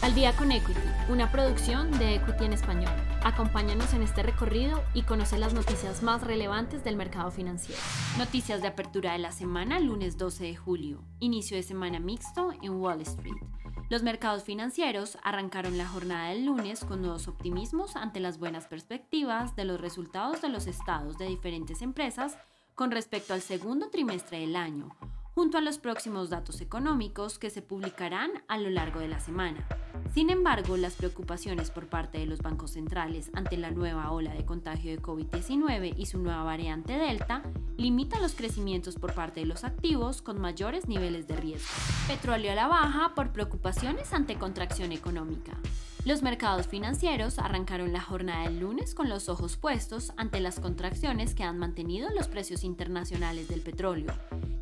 Al día con Equity, una producción de Equity en español. Acompáñanos en este recorrido y conoce las noticias más relevantes del mercado financiero. Noticias de apertura de la semana, lunes 12 de julio. Inicio de semana mixto en Wall Street. Los mercados financieros arrancaron la jornada del lunes con nuevos optimismos ante las buenas perspectivas de los resultados de los estados de diferentes empresas con respecto al segundo trimestre del año, junto a los próximos datos económicos que se publicarán a lo largo de la semana. Sin embargo, las preocupaciones por parte de los bancos centrales ante la nueva ola de contagio de COVID-19 y su nueva variante Delta limitan los crecimientos por parte de los activos con mayores niveles de riesgo. Petróleo a la baja por preocupaciones ante contracción económica. Los mercados financieros arrancaron la jornada del lunes con los ojos puestos ante las contracciones que han mantenido los precios internacionales del petróleo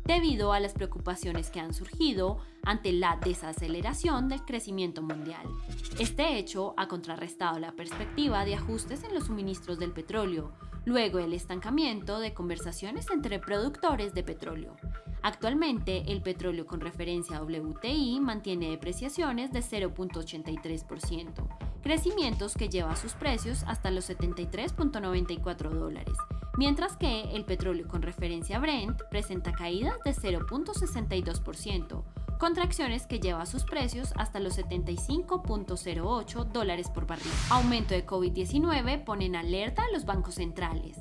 debido a las preocupaciones que han surgido ante la desaceleración del crecimiento mundial. Este hecho ha contrarrestado la perspectiva de ajustes en los suministros del petróleo, luego el estancamiento de conversaciones entre productores de petróleo. Actualmente, el petróleo con referencia a WTI mantiene depreciaciones de 0.83%, crecimientos que lleva sus precios hasta los 73.94 dólares mientras que el petróleo con referencia a Brent presenta caídas de 0.62%, contracciones que lleva sus precios hasta los 75.08 dólares por barril. Aumento de COVID-19 pone en alerta a los bancos centrales.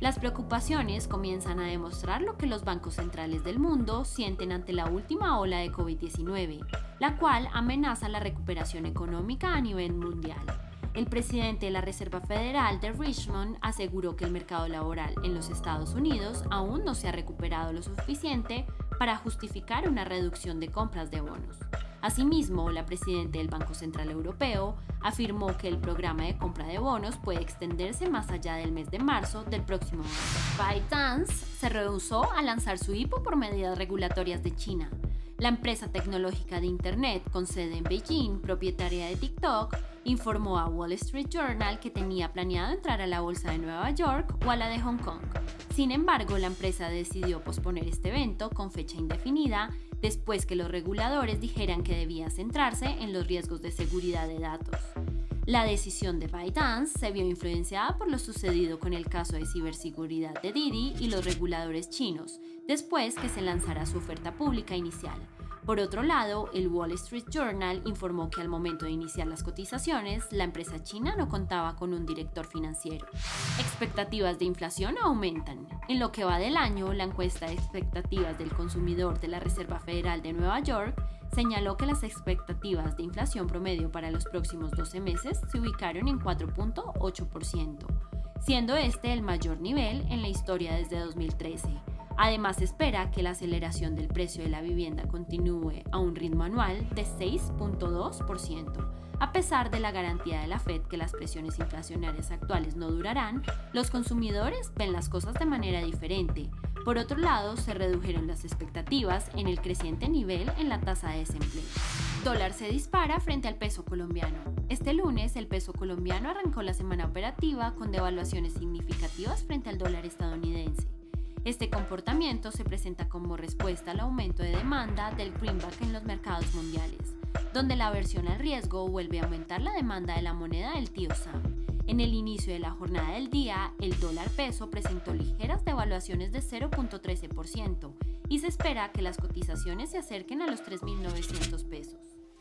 Las preocupaciones comienzan a demostrar lo que los bancos centrales del mundo sienten ante la última ola de COVID-19, la cual amenaza la recuperación económica a nivel mundial. El presidente de la Reserva Federal de Richmond aseguró que el mercado laboral en los Estados Unidos aún no se ha recuperado lo suficiente para justificar una reducción de compras de bonos. Asimismo, la presidenta del Banco Central Europeo afirmó que el programa de compra de bonos puede extenderse más allá del mes de marzo del próximo año. ByteDance se rehusó a lanzar su IPO por medidas regulatorias de China. La empresa tecnológica de Internet con sede en Beijing, propietaria de TikTok, informó a Wall Street Journal que tenía planeado entrar a la bolsa de Nueva York o a la de Hong Kong. Sin embargo, la empresa decidió posponer este evento con fecha indefinida después que los reguladores dijeran que debía centrarse en los riesgos de seguridad de datos. La decisión de ByteDance se vio influenciada por lo sucedido con el caso de ciberseguridad de Didi y los reguladores chinos, después que se lanzara su oferta pública inicial. Por otro lado, el Wall Street Journal informó que al momento de iniciar las cotizaciones, la empresa china no contaba con un director financiero. Expectativas de inflación aumentan. En lo que va del año, la encuesta de expectativas del consumidor de la Reserva Federal de Nueva York señaló que las expectativas de inflación promedio para los próximos 12 meses se ubicaron en 4.8%, siendo este el mayor nivel en la historia desde 2013. Además, espera que la aceleración del precio de la vivienda continúe a un ritmo anual de 6.2%. A pesar de la garantía de la Fed que las presiones inflacionarias actuales no durarán, los consumidores ven las cosas de manera diferente. Por otro lado, se redujeron las expectativas en el creciente nivel en la tasa de desempleo. Dólar se dispara frente al peso colombiano. Este lunes el peso colombiano arrancó la semana operativa con devaluaciones significativas frente al dólar estadounidense. Este comportamiento se presenta como respuesta al aumento de demanda del greenback en los mercados mundiales donde la aversión al riesgo vuelve a aumentar la demanda de la moneda del tío Sam. En el inicio de la jornada del día, el dólar peso presentó ligeras devaluaciones de 0.13% y se espera que las cotizaciones se acerquen a los 3.900 pesos.